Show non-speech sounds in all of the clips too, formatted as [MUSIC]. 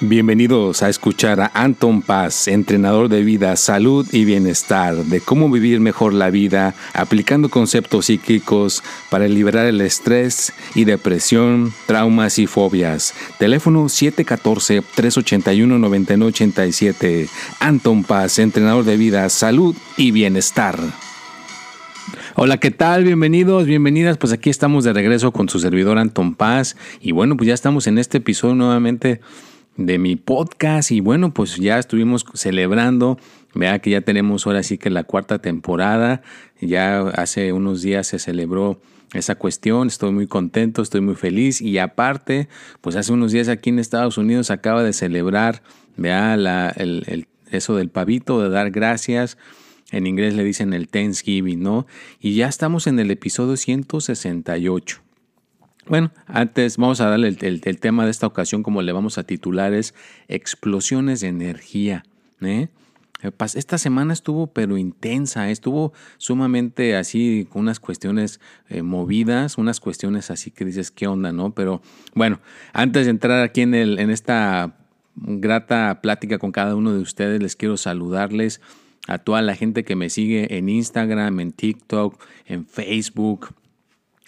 Bienvenidos a escuchar a Anton Paz, entrenador de vida, salud y bienestar, de cómo vivir mejor la vida, aplicando conceptos psíquicos para liberar el estrés y depresión, traumas y fobias. Teléfono 714-381-9987. Anton Paz, entrenador de vida, salud y bienestar. Hola, ¿qué tal? Bienvenidos, bienvenidas. Pues aquí estamos de regreso con su servidor Anton Paz. Y bueno, pues ya estamos en este episodio nuevamente de mi podcast y bueno, pues ya estuvimos celebrando, vea que ya tenemos ahora sí que la cuarta temporada, ya hace unos días se celebró esa cuestión, estoy muy contento, estoy muy feliz y aparte, pues hace unos días aquí en Estados Unidos acaba de celebrar, vea, la, el, eso del pavito, de dar gracias, en inglés le dicen el Thanksgiving, ¿no? Y ya estamos en el episodio 168. Bueno, antes vamos a darle el, tema de esta ocasión, como le vamos a titular, es explosiones de energía. ¿eh? Esta semana estuvo pero intensa, estuvo sumamente así con unas cuestiones eh, movidas, unas cuestiones así que dices, ¿qué onda, no? Pero bueno, antes de entrar aquí en, el, en esta grata plática con cada uno de ustedes, les quiero saludarles a toda la gente que me sigue en Instagram, en TikTok, en Facebook,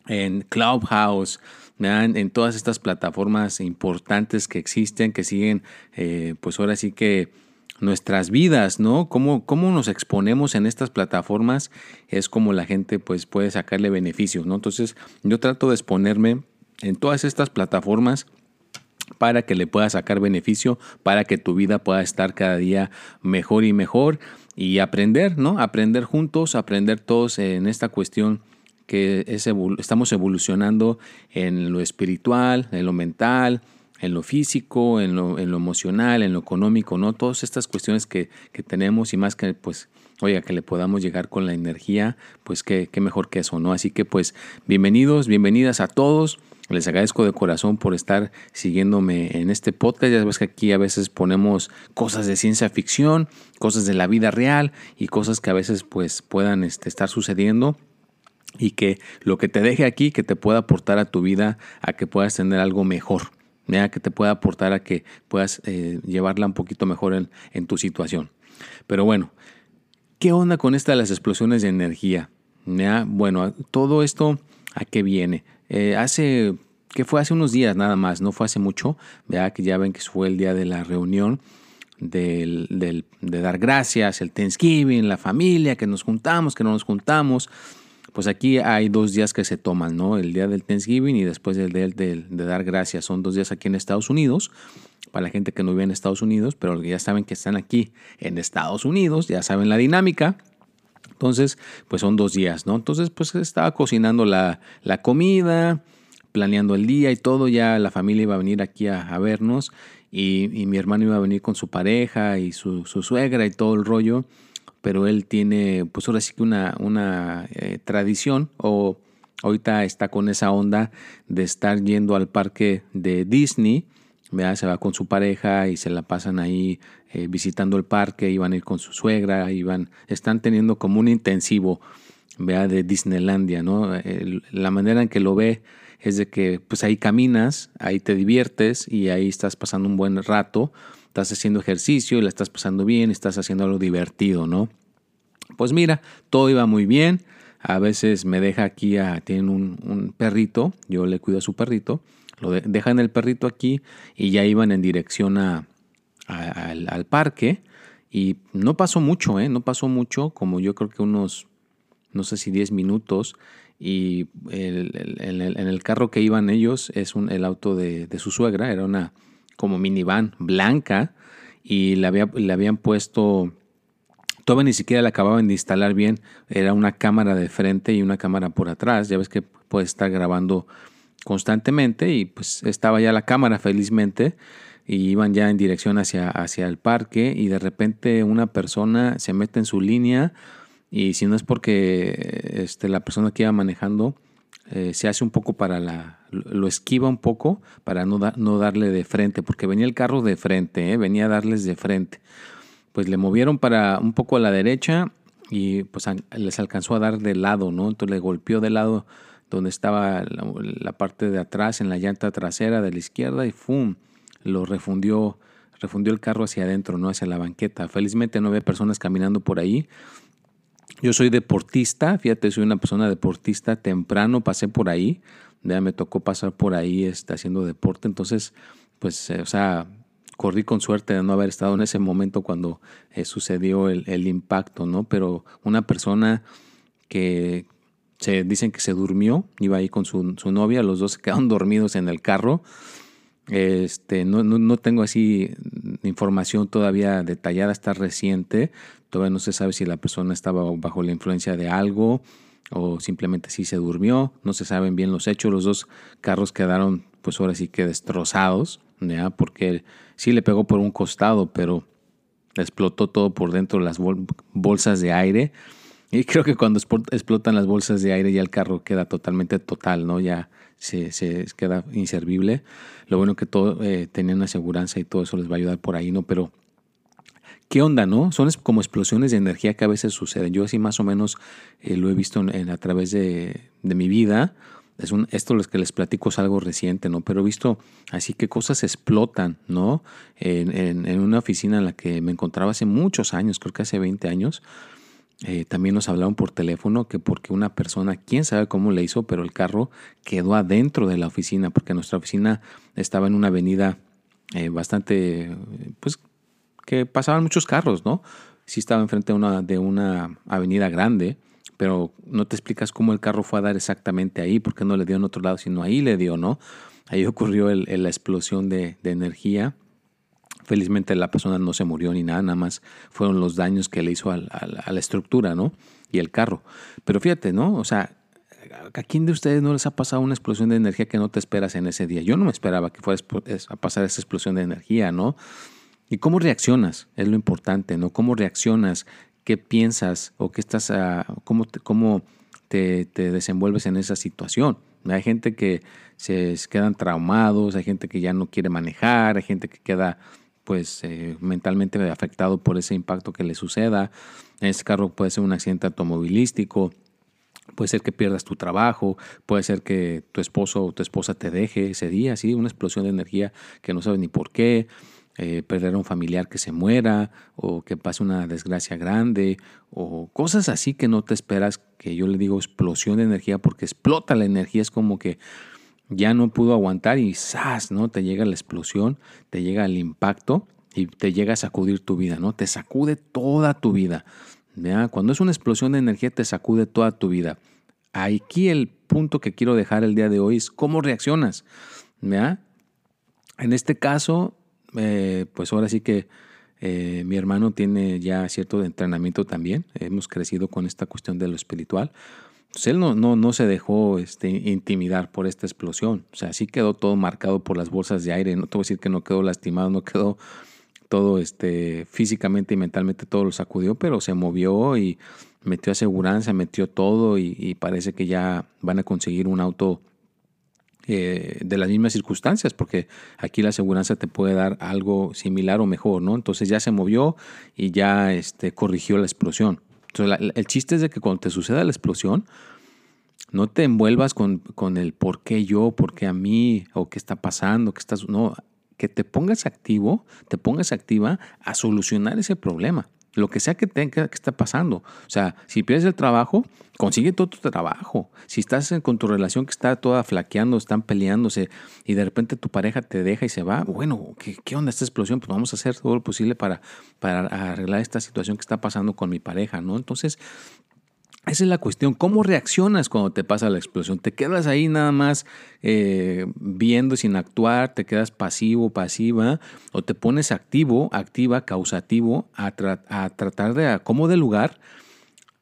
en Clubhouse, en todas estas plataformas importantes que existen, que siguen, eh, pues ahora sí que nuestras vidas, ¿no? Cómo, cómo nos exponemos en estas plataformas es como la gente pues puede sacarle beneficios, ¿no? Entonces yo trato de exponerme en todas estas plataformas para que le pueda sacar beneficio, para que tu vida pueda estar cada día mejor y mejor y aprender, ¿no? Aprender juntos, aprender todos en esta cuestión que estamos evolucionando en lo espiritual, en lo mental, en lo físico, en lo, emocional, en lo económico, ¿no? Todas estas cuestiones que, tenemos y más que, pues, oiga, que le podamos llegar con la energía, pues qué, qué mejor que eso, ¿no? Así que, pues, bienvenidos, bienvenidas a todos. Les agradezco de corazón por estar siguiéndome en este podcast. Ya sabes que aquí a veces ponemos cosas de ciencia ficción, cosas de la vida real y cosas que a veces pues puedan este, estar sucediendo y que lo que te deje aquí, que te pueda aportar a tu vida, a que puedas tener algo mejor, que te pueda aportar a que puedas eh, llevarla un poquito mejor en, tu situación. Pero bueno, ¿qué onda con esta de las explosiones de energía? Bueno, todo esto, ¿a qué viene? Eh, hace, que fue hace unos días nada más, no fue hace mucho, ¿vea? que ya ven que fue el día de la reunión. Del, del, de dar gracias, el Thanksgiving, la familia, que nos juntamos, que no nos juntamos pues aquí hay dos días que se toman, ¿no? El día del Thanksgiving y después el día de, dar gracias. Son dos días aquí en Estados Unidos, para la gente que no vive en Estados Unidos, pero ya saben que están aquí en Estados Unidos, ya saben la dinámica. Entonces, pues son dos días, ¿no? Entonces, pues estaba cocinando la, comida, planeando el día y todo, ya la familia iba a venir aquí a, vernos y, mi hermano iba a venir con su pareja y su suegra y todo el rollo pero él tiene, pues ahora sí que una, una eh, tradición o ahorita está con esa onda de estar yendo al parque de Disney, se va con su pareja y se la pasan ahí eh, visitando el parque, iban a ir con su suegra, iban, están teniendo como un intensivo ¿vea? de Disneylandia, ¿no? la manera en que lo ve es de que pues ahí caminas, ahí te diviertes y ahí estás pasando un buen rato estás haciendo ejercicio la estás pasando bien, estás haciendo algo divertido, ¿no? Pues mira, todo iba muy bien. A veces me deja aquí, a, tienen un, perrito, yo le cuido a su perrito, lo dejan el perrito aquí y ya iban en dirección al, parque. Y no pasó mucho, ¿eh? No pasó mucho, como yo creo que unos, no sé si 10 minutos. Y en el carro que iban ellos es un, el auto de, de su suegra, era una, como minivan blanca y le, había, le habían puesto, todavía ni siquiera la acababan de instalar bien, era una cámara de frente y una cámara por atrás, ya ves que puede estar grabando constantemente y pues estaba ya la cámara felizmente y iban ya en dirección hacia, hacia el parque y de repente una persona se mete en su línea y si no es porque este, la persona que iba manejando eh, se hace un poco para la, lo esquiva un poco para no, no darle de frente, porque venía el carro de frente, ¿eh? venía a darles de frente. Pues le movieron para un poco a la derecha y pues les alcanzó a dar de lado, ¿no? Entonces le golpeó de lado donde estaba la, parte de atrás, en la llanta trasera de la izquierda y ¡fum! Lo refundió refundió el carro hacia adentro, no hacia la banqueta. Felizmente no había personas caminando por ahí. Yo soy deportista, fíjate, soy una persona deportista, temprano pasé por ahí, ya me tocó pasar por ahí está haciendo deporte, entonces, pues, eh, o sea, corrí con suerte de no haber estado en ese momento cuando eh, sucedió el, el, impacto, ¿no? Pero una persona que se dicen que se durmió, iba ahí con su, su novia, los dos se quedaron [LAUGHS] dormidos en el carro, este, no, no, no, tengo así información todavía detallada, está reciente. Todavía no se sabe si la persona estaba bajo la influencia de algo o simplemente si se durmió. No se saben bien los hechos. Los dos carros quedaron, pues ahora sí que destrozados, ¿ya? porque sí le pegó por un costado, pero explotó todo por dentro las bolsas de aire. Y creo que cuando explotan las bolsas de aire ya el carro queda totalmente total, ¿no? Ya se, se queda inservible. Lo bueno que todo eh, tenía una aseguranza y todo eso les va a ayudar por ahí, ¿no? Pero, ¿qué onda, no? Son como explosiones de energía que a veces suceden. Yo así más o menos eh, lo he visto en, a través de, mi vida. Es un, esto lo que les platico es algo reciente, ¿no? Pero he visto así que cosas explotan, ¿no? En, en, en una oficina en la que me encontraba hace muchos años, creo que hace 20 años, eh, también nos hablaron por teléfono que porque una persona, quién sabe cómo le hizo, pero el carro quedó adentro de la oficina, porque nuestra oficina estaba en una avenida eh, bastante, pues, que pasaban muchos carros, ¿no? Sí estaba enfrente de una, de una avenida grande, pero no te explicas cómo el carro fue a dar exactamente ahí, porque no le dio en otro lado, sino ahí le dio, ¿no? Ahí [LAUGHS] ocurrió la explosión de, de energía Felizmente la persona no se murió ni nada, nada más fueron los daños que le hizo a, la estructura, ¿no? Y el carro. Pero fíjate, ¿no? O sea, ¿a quién de ustedes no les ha pasado una explosión de energía que no te esperas en ese día? Yo no me esperaba que fuera a pasar esa explosión de energía, ¿no? ¿Y cómo reaccionas? Es lo importante, ¿no? ¿Cómo reaccionas? ¿Qué piensas? ¿O qué estás, a, cómo, te, cómo te, te desenvuelves en esa situación? Hay gente que se quedan traumados, hay gente que ya no quiere manejar, hay gente que queda pues eh, mentalmente afectado por ese impacto que le suceda. En este carro puede ser un accidente automovilístico, puede ser que pierdas tu trabajo, puede ser que tu esposo o tu esposa te deje ese día, ¿sí? una explosión de energía que no sabes ni por qué, eh, perder a un familiar que se muera o que pase una desgracia grande o cosas así que no te esperas, que yo le digo explosión de energía porque explota la energía, es como que ya no pudo aguantar y ¡zas! ¿no? Te llega la explosión, te llega el impacto y te llega a sacudir tu vida, ¿no? Te sacude toda tu vida. Cuando es una explosión de energía, te sacude toda tu vida. Aquí el punto que quiero dejar el día de hoy es cómo reaccionas. En este caso, eh, pues ahora sí que eh, mi hermano tiene ya cierto entrenamiento también. Hemos crecido con esta cuestión de lo espiritual pues él no, no, no se dejó este, intimidar por esta explosión. O sea, sí quedó todo marcado por las bolsas de aire. No te voy a decir que no quedó lastimado, no quedó todo este, físicamente y mentalmente todo lo sacudió, pero se movió y metió aseguranza, metió todo y, parece que ya van a conseguir un auto eh, de las mismas circunstancias, porque aquí la aseguranza te puede dar algo similar o mejor, ¿no? Entonces ya se movió y ya este, corrigió la explosión. Entonces, el chiste es de que cuando te suceda la explosión, no te envuelvas con, con, el por qué yo, por qué a mí, o qué está pasando, qué estás. No, que te pongas activo, te pongas activa a solucionar ese problema lo que sea que tenga que está pasando. O sea, si pierdes el trabajo, consigue todo tu trabajo. Si estás con tu relación que está toda flaqueando, están peleándose y de repente tu pareja te deja y se va, bueno, ¿qué, qué onda esta explosión? Pues vamos a hacer todo lo posible para, para arreglar esta situación que está pasando con mi pareja, ¿no? Entonces, esa es la cuestión. ¿Cómo reaccionas cuando te pasa la explosión? ¿Te quedas ahí nada más eh, viendo sin actuar? ¿Te quedas pasivo, pasiva? ¿O te pones activo, activa, causativo a, tratar de, como de lugar,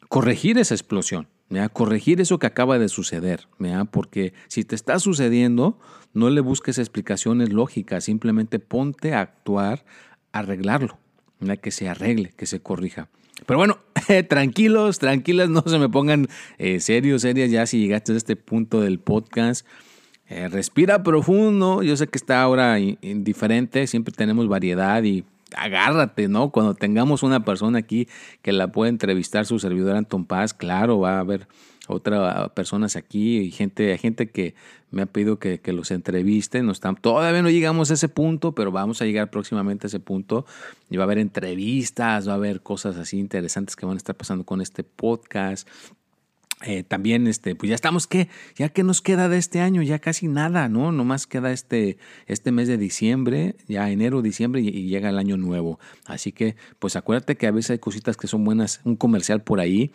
corregir esa explosión? Corregir eso que acaba de suceder. Porque si te está sucediendo, no le busques explicaciones lógicas. Simplemente ponte a actuar, arreglarlo. Que se arregle, que se corrija. Pero bueno, [LAUGHS] tranquilos, tranquilas, no se me pongan eh, serios, serias ya si llegaste a este punto del podcast. Eh, respira profundo, yo sé que está ahora indiferente, siempre tenemos variedad y agárrate, ¿no? Cuando tengamos una persona aquí que la pueda entrevistar su servidor Anton Paz, claro, va a haber otras personas aquí y gente, hay gente que me ha pedido que, los entrevisten. No están, todavía no llegamos a ese punto, pero vamos a llegar próximamente a ese punto. Y va a haber entrevistas, va a haber cosas así interesantes que van a estar pasando con este podcast. Eh, también, este, pues ya estamos, ¿qué? Ya que nos queda de este año, ya casi nada, ¿no? Nomás queda este, este mes de diciembre, ya enero, diciembre y, llega el año nuevo. Así que, pues acuérdate que a veces hay cositas que son buenas, un comercial por ahí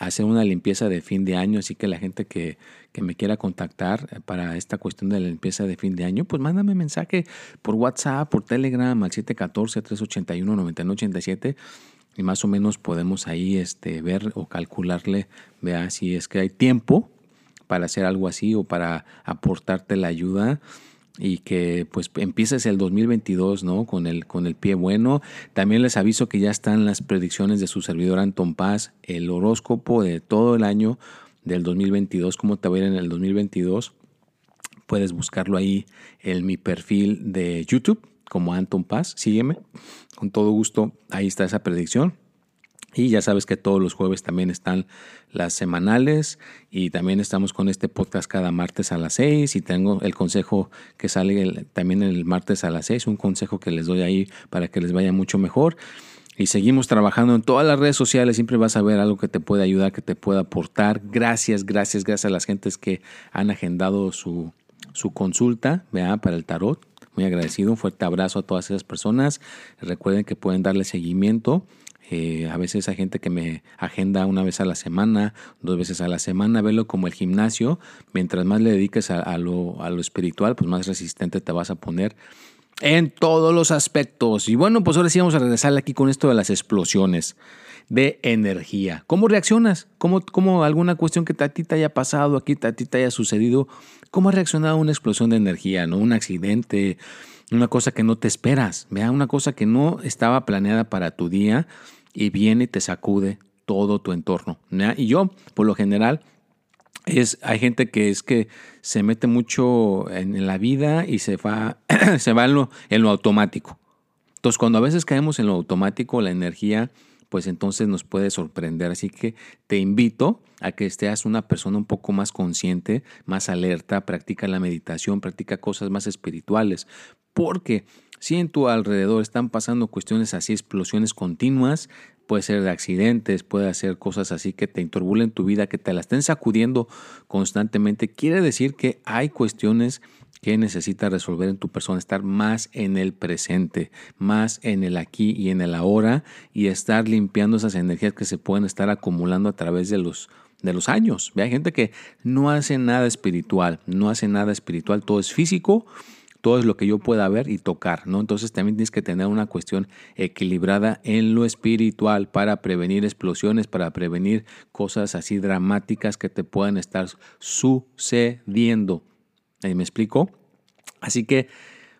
hacer una limpieza de fin de año, así que la gente que, me quiera contactar para esta cuestión de la limpieza de fin de año, pues mándame mensaje por WhatsApp, por Telegram al 714-381-9987 y más o menos podemos ahí este, ver o calcularle, vea si es que hay tiempo para hacer algo así o para aportarte la ayuda y que pues empieces el 2022 ¿no? con, el, con el pie bueno. También les aviso que ya están las predicciones de su servidor Anton Paz, el horóscopo de todo el año del 2022, cómo te va a ir en el 2022. Puedes buscarlo ahí en mi perfil de YouTube como Anton Paz. Sígueme, con todo gusto. Ahí está esa predicción. Y ya sabes que todos los jueves también están las semanales y también estamos con este podcast cada martes a las 6 y tengo el consejo que sale también el martes a las 6, un consejo que les doy ahí para que les vaya mucho mejor. Y seguimos trabajando en todas las redes sociales, siempre vas a ver algo que te puede ayudar, que te pueda aportar. Gracias, gracias, gracias a las gentes que han agendado su, su consulta para el tarot. Muy agradecido, un fuerte abrazo a todas esas personas. Recuerden que pueden darle seguimiento eh, a veces hay gente que me agenda una vez a la semana, dos veces a la semana, verlo como el gimnasio. Mientras más le dediques a, lo, a lo espiritual, pues más resistente te vas a poner en todos los aspectos. Y bueno, pues ahora sí vamos a regresar aquí con esto de las explosiones de energía. ¿Cómo reaccionas? ¿Cómo, cómo alguna cuestión que a ti te haya pasado, aquí a ti te haya sucedido? ¿Cómo has reaccionado a una explosión de energía? ¿no? Un accidente, una cosa que no te esperas, vea, una cosa que no estaba planeada para tu día y viene y te sacude todo tu entorno. Y yo, por lo general, es, hay gente que es que se mete mucho en, la vida y se va, [CLEARS THROAT] se va en, lo, automático. Entonces, cuando a veces caemos en lo automático, la energía, pues entonces nos puede sorprender. Así que te invito a que estés una persona un poco más consciente, más alerta, practica la meditación, practica cosas más espirituales, porque si en tu alrededor están pasando cuestiones así, explosiones continuas, puede ser de accidentes, puede ser cosas así que te enturbulen tu vida, que te la estén sacudiendo constantemente, quiere decir que hay cuestiones que necesitas resolver en tu persona, estar más en el presente, más en el aquí y en el ahora y estar limpiando esas energías que se pueden estar acumulando a través de los de los años. Hay gente que no hace nada espiritual, no hace nada espiritual, todo es físico todo es lo que yo pueda ver y tocar, ¿no? Entonces también tienes que tener una cuestión equilibrada en lo espiritual para prevenir explosiones, para prevenir cosas así dramáticas que te puedan estar sucediendo. ¿Me explico? Así que,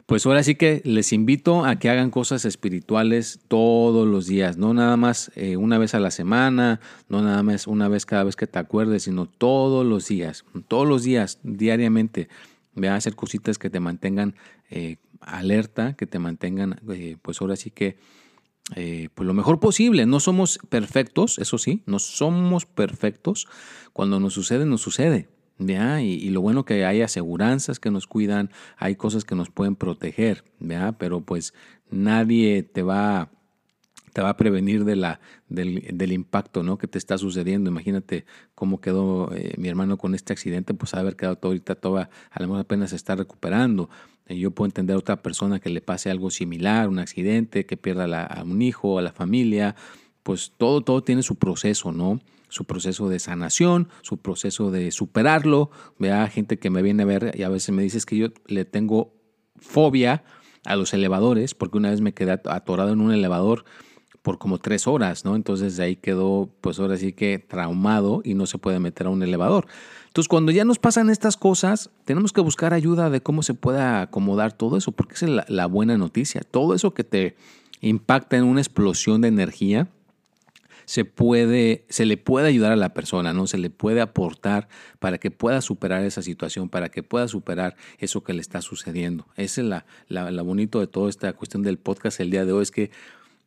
pues ahora sí que les invito a que hagan cosas espirituales todos los días, no nada más eh, una vez a la semana, no nada más una vez cada vez que te acuerdes, sino todos los días, todos los días, diariamente. Ve a hacer cositas que te mantengan eh, alerta, que te mantengan, eh, pues ahora sí que, eh, pues lo mejor posible. No somos perfectos, eso sí, no somos perfectos. Cuando nos sucede, nos sucede. ¿ya? Y, lo bueno que hay aseguranzas que nos cuidan, hay cosas que nos pueden proteger, ¿ya? pero pues nadie te va te va a prevenir de la, del, impacto ¿no? que te está sucediendo. Imagínate cómo quedó eh, mi hermano con este accidente, pues haber quedado todo ahorita, toda, a lo mejor apenas se está recuperando. Eh, yo puedo entender a otra persona que le pase algo similar, un accidente, que pierda a un hijo, a la familia, pues todo, todo tiene su proceso, ¿no? Su proceso de sanación, su proceso de superarlo. Vea gente que me viene a ver y a veces me dice que yo le tengo fobia a los elevadores, porque una vez me quedé atorado en un elevador por como tres horas, ¿no? Entonces de ahí quedó, pues ahora sí que traumado y no se puede meter a un elevador. Entonces cuando ya nos pasan estas cosas, tenemos que buscar ayuda de cómo se pueda acomodar todo eso, porque esa es la, buena noticia. Todo eso que te impacta en una explosión de energía, se puede, se le puede ayudar a la persona, ¿no? Se le puede aportar para que pueda superar esa situación, para que pueda superar eso que le está sucediendo. Ese es la, la, bonito de toda esta cuestión del podcast el día de hoy, es que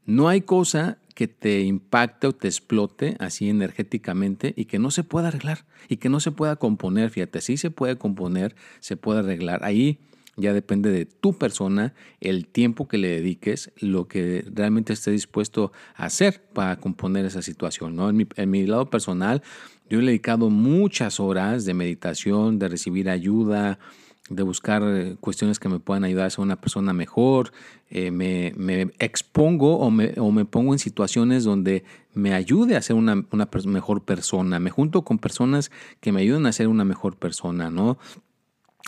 No hay cosa que te impacte o te explote así energéticamente y que no se pueda arreglar y que no se pueda componer. Fíjate, sí se puede componer, se puede arreglar. Ahí ya depende de tu persona, el tiempo que le dediques, lo que realmente estés dispuesto a hacer para componer esa situación. ¿no? En, mi, en mi lado personal, yo he dedicado muchas horas de meditación, de recibir ayuda, de buscar eh, cuestiones que me puedan ayudar a ser una persona mejor, eh, me, expongo o me, o me, pongo en situaciones donde me ayude a ser una, una, mejor persona, me junto con personas que me ayuden a ser una mejor persona, ¿no?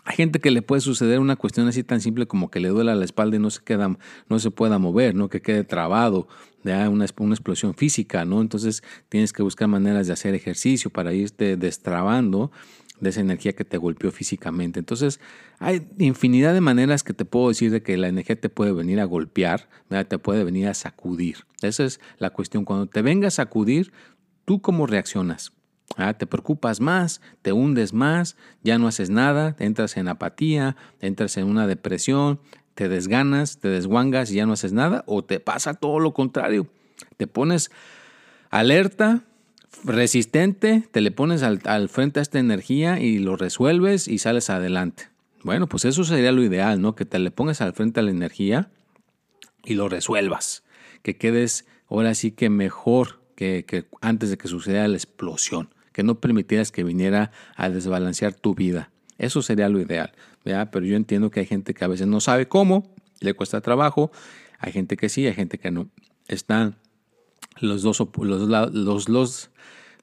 Hay gente que le puede suceder una cuestión así tan simple como que le duela la espalda y no se, queda, no se pueda mover, ¿no? que quede trabado, una, una explosión física, ¿no? Entonces tienes que buscar maneras de hacer ejercicio para irte destrabando de esa energía que te golpeó físicamente. Entonces, hay infinidad de maneras que te puedo decir de que la energía te puede venir a golpear, te puede venir a sacudir. Esa es la cuestión. Cuando te venga a sacudir, ¿tú cómo reaccionas? Ah, te preocupas más, te hundes más, ya no haces nada, entras en apatía, entras en una depresión, te desganas, te desguangas y ya no haces nada, o te pasa todo lo contrario. Te pones alerta, resistente, te le pones al, frente a esta energía y lo resuelves y sales adelante. Bueno, pues eso sería lo ideal, ¿no? Que te le pongas al frente a la energía y lo resuelvas. Que quedes ahora sí que mejor que, antes de que suceda la explosión que no permitieras que viniera a desbalancear tu vida. Eso sería lo ideal, Pero yo entiendo que hay gente que a veces no sabe cómo, le cuesta trabajo, hay gente que sí, hay gente que no. Están los dos, los, los,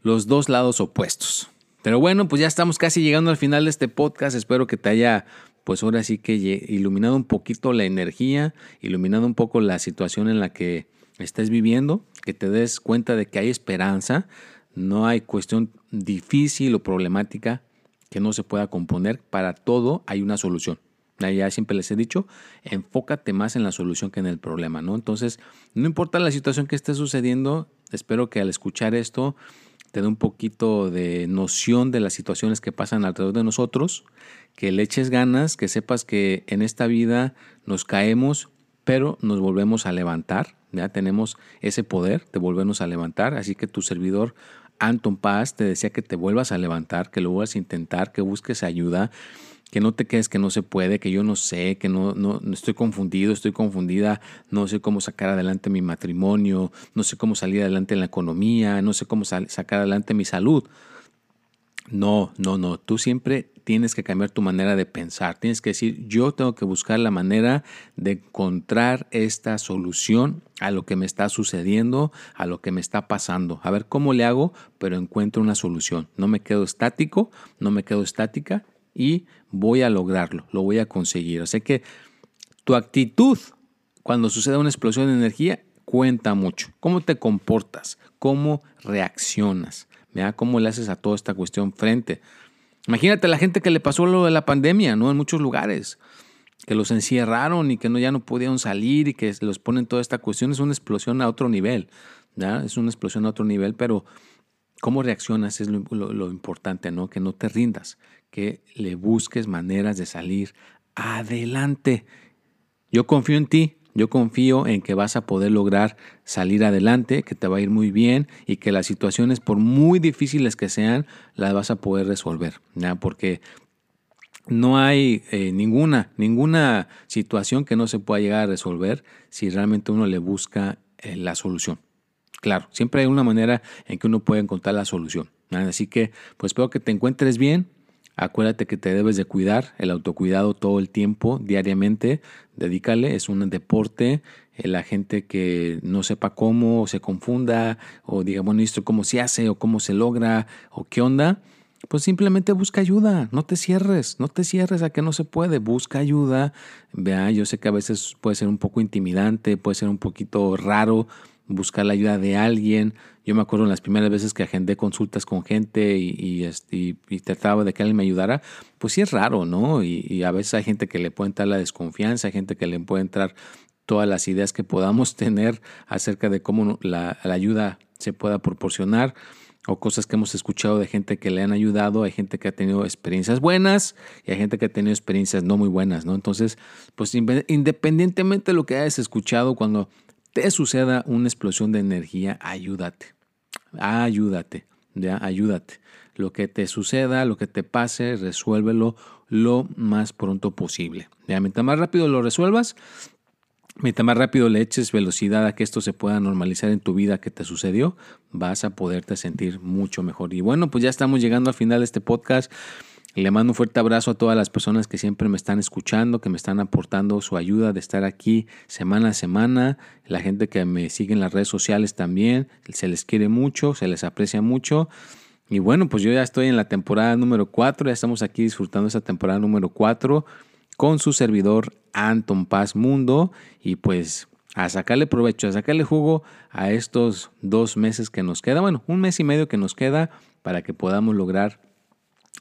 los dos lados opuestos. Pero bueno, pues ya estamos casi llegando al final de este podcast. Espero que te haya, pues ahora sí que iluminado un poquito la energía, iluminado un poco la situación en la que estés viviendo, que te des cuenta de que hay esperanza, no hay cuestión difícil o problemática que no se pueda componer. Para todo hay una solución. Ya siempre les he dicho, enfócate más en la solución que en el problema, ¿no? Entonces, no importa la situación que esté sucediendo, espero que al escuchar esto te dé un poquito de noción de las situaciones que pasan alrededor de nosotros, que le eches ganas, que sepas que en esta vida nos caemos, pero nos volvemos a levantar, ya tenemos ese poder de volvernos a levantar, así que tu servidor Anton Paz te decía que te vuelvas a levantar, que lo vuelvas a intentar, que busques ayuda, que no te quedes que no se puede, que yo no sé, que no, no, estoy confundido, estoy confundida, no sé cómo sacar adelante mi matrimonio, no sé cómo salir adelante en la economía, no sé cómo sacar adelante mi salud. No, no, no. Tú siempre tienes que cambiar tu manera de pensar. Tienes que decir, yo tengo que buscar la manera de encontrar esta solución a lo que me está sucediendo, a lo que me está pasando. A ver cómo le hago, pero encuentro una solución. No me quedo estático, no me quedo estática y voy a lograrlo, lo voy a conseguir. Así que tu actitud cuando sucede una explosión de energía cuenta mucho. ¿Cómo te comportas? ¿Cómo reaccionas? Cómo le haces a toda esta cuestión frente. Imagínate la gente que le pasó lo de la pandemia, ¿no? En muchos lugares, que los encierraron y que no, ya no podían salir y que los ponen toda esta cuestión. Es una explosión a otro nivel, ¿ya? Es una explosión a otro nivel, pero cómo reaccionas es lo, importante, ¿no? Que no te rindas, que le busques maneras de salir adelante. Yo confío en ti, yo confío en que vas a poder lograr salir adelante, que te va a ir muy bien y que las situaciones, por muy difíciles que sean, las vas a poder resolver, ¿ya? Porque no hay eh, ninguna, ninguna situación que no se pueda llegar a resolver si realmente uno le busca eh, la solución. Claro, siempre hay una manera en que uno puede encontrar la solución. Así que, pues espero que te encuentres bien, Acuérdate que te debes de cuidar, el autocuidado todo el tiempo, diariamente, dedícale, es un deporte, eh, la gente que no sepa cómo, o se confunda, o diga, bueno, esto cómo se hace, o cómo se logra, o qué onda, pues simplemente busca ayuda, no te cierres, no te cierres a que no se puede, busca ayuda. Vea, yo sé que a veces puede ser un poco intimidante, puede ser un poquito raro buscar la ayuda de alguien, yo me acuerdo en las primeras veces que agendé consultas con gente y, y, y, trataba de que alguien me ayudara, pues sí es raro, ¿no? Y, a veces hay gente que le puede entrar la desconfianza, hay gente que le puede entrar todas las ideas que podamos [LAUGHS] tener acerca de cómo la ayuda se pueda proporcionar o cosas que hemos escuchado de gente que le han ayudado, hay gente que ha tenido experiencias buenas y hay gente que ha tenido experiencias no muy buenas, ¿no? Entonces, pues independientemente de lo que hayas escuchado, cuando te suceda una explosión de energía, ayúdate. Ayúdate, ya, ayúdate. Lo que te suceda, lo que te pase, resuélvelo lo más pronto posible. Ya, mientras más rápido lo resuelvas, Mientras más rápido le eches velocidad a que esto se pueda normalizar en tu vida que te sucedió, vas a poderte sentir mucho mejor. Y bueno, pues ya estamos llegando al final de este podcast. Le mando un fuerte abrazo a todas las personas que siempre me están escuchando, que me están aportando su ayuda de estar aquí semana a semana. La gente que me sigue en las redes sociales también. Se les quiere mucho, se les aprecia mucho. Y bueno, pues yo ya estoy en la temporada número 4. Ya estamos aquí disfrutando esa temporada número 4 con su servidor Anton Paz Mundo y pues a sacarle provecho, a sacarle jugo a estos dos meses que nos queda, bueno, un mes y medio que nos queda para que podamos lograr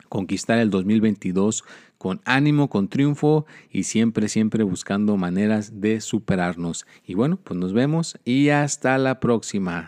conquistar el 2022 con ánimo, con triunfo y siempre, siempre buscando maneras de superarnos. Y bueno, pues nos vemos y hasta la próxima.